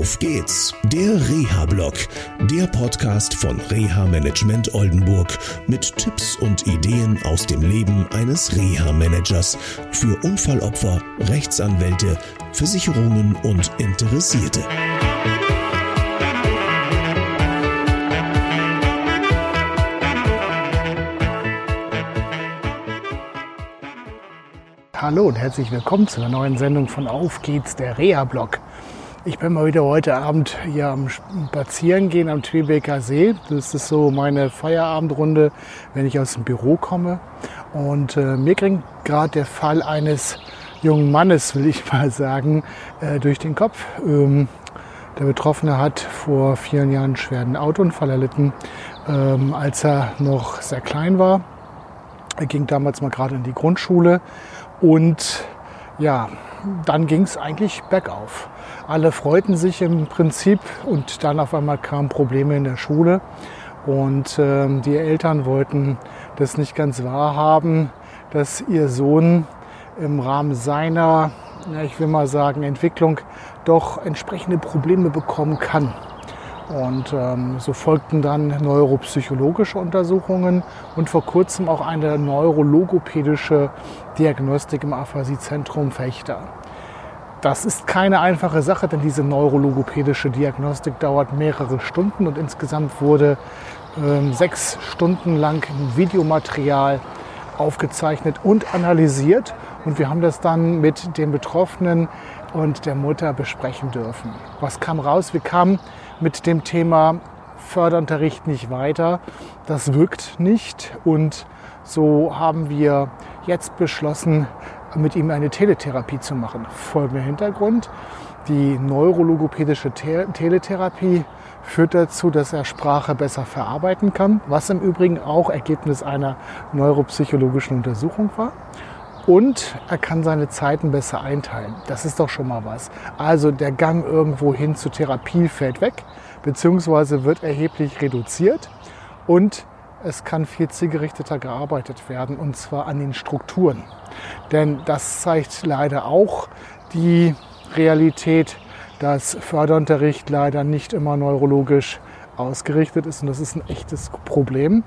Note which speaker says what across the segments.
Speaker 1: Auf geht's, der Reha-Blog, der Podcast von Reha Management Oldenburg mit Tipps und Ideen aus dem Leben eines Reha-Managers für Unfallopfer, Rechtsanwälte, Versicherungen und Interessierte.
Speaker 2: Hallo und herzlich willkommen zu einer neuen Sendung von Auf geht's, der Reha-Blog. Ich bin mal wieder heute Abend hier am Spazierengehen am Twebeker See. Das ist so meine Feierabendrunde, wenn ich aus dem Büro komme. Und äh, mir ging gerade der Fall eines jungen Mannes, will ich mal sagen, äh, durch den Kopf. Ähm, der Betroffene hat vor vielen Jahren einen schweren Autounfall erlitten, ähm, als er noch sehr klein war. Er ging damals mal gerade in die Grundschule und ja, dann ging es eigentlich bergauf. Alle freuten sich im Prinzip und dann auf einmal kamen Probleme in der Schule und äh, die Eltern wollten das nicht ganz wahrhaben, dass ihr Sohn im Rahmen seiner, ja, ich will mal sagen, Entwicklung doch entsprechende Probleme bekommen kann. Und ähm, so folgten dann neuropsychologische Untersuchungen und vor kurzem auch eine neurologopädische Diagnostik im Aphasie-Zentrum Fechter. Das ist keine einfache Sache, denn diese neurologopädische Diagnostik dauert mehrere Stunden und insgesamt wurde ähm, sechs Stunden lang Videomaterial aufgezeichnet und analysiert. Und wir haben das dann mit den Betroffenen und der Mutter besprechen dürfen. Was kam raus? Wir kamen mit dem Thema Förderunterricht nicht weiter. Das wirkt nicht und so haben wir jetzt beschlossen, mit ihm eine Teletherapie zu machen. Folgender Hintergrund. Die neurologopädische Te Teletherapie führt dazu, dass er Sprache besser verarbeiten kann, was im Übrigen auch Ergebnis einer neuropsychologischen Untersuchung war und er kann seine Zeiten besser einteilen. Das ist doch schon mal was. Also der Gang irgendwo hin zur Therapie fällt weg, beziehungsweise wird erheblich reduziert und es kann viel zielgerichteter gearbeitet werden und zwar an den Strukturen. Denn das zeigt leider auch die Realität, dass Förderunterricht leider nicht immer neurologisch ausgerichtet ist und das ist ein echtes Problem.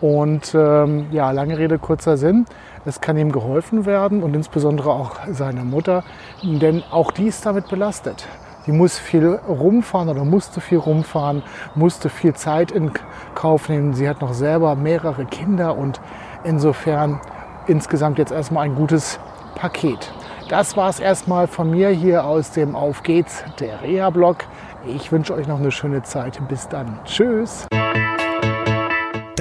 Speaker 2: Und ähm, ja, lange Rede, kurzer Sinn. Es kann ihm geholfen werden und insbesondere auch seiner Mutter, denn auch die ist damit belastet. Die muss viel rumfahren oder musste viel rumfahren, musste viel Zeit in Kauf nehmen. Sie hat noch selber mehrere Kinder und insofern insgesamt jetzt erstmal ein gutes Paket. Das war es erstmal von mir hier aus dem Auf geht's, der Reha-Blog. Ich wünsche euch noch eine schöne Zeit. Bis dann. Tschüss.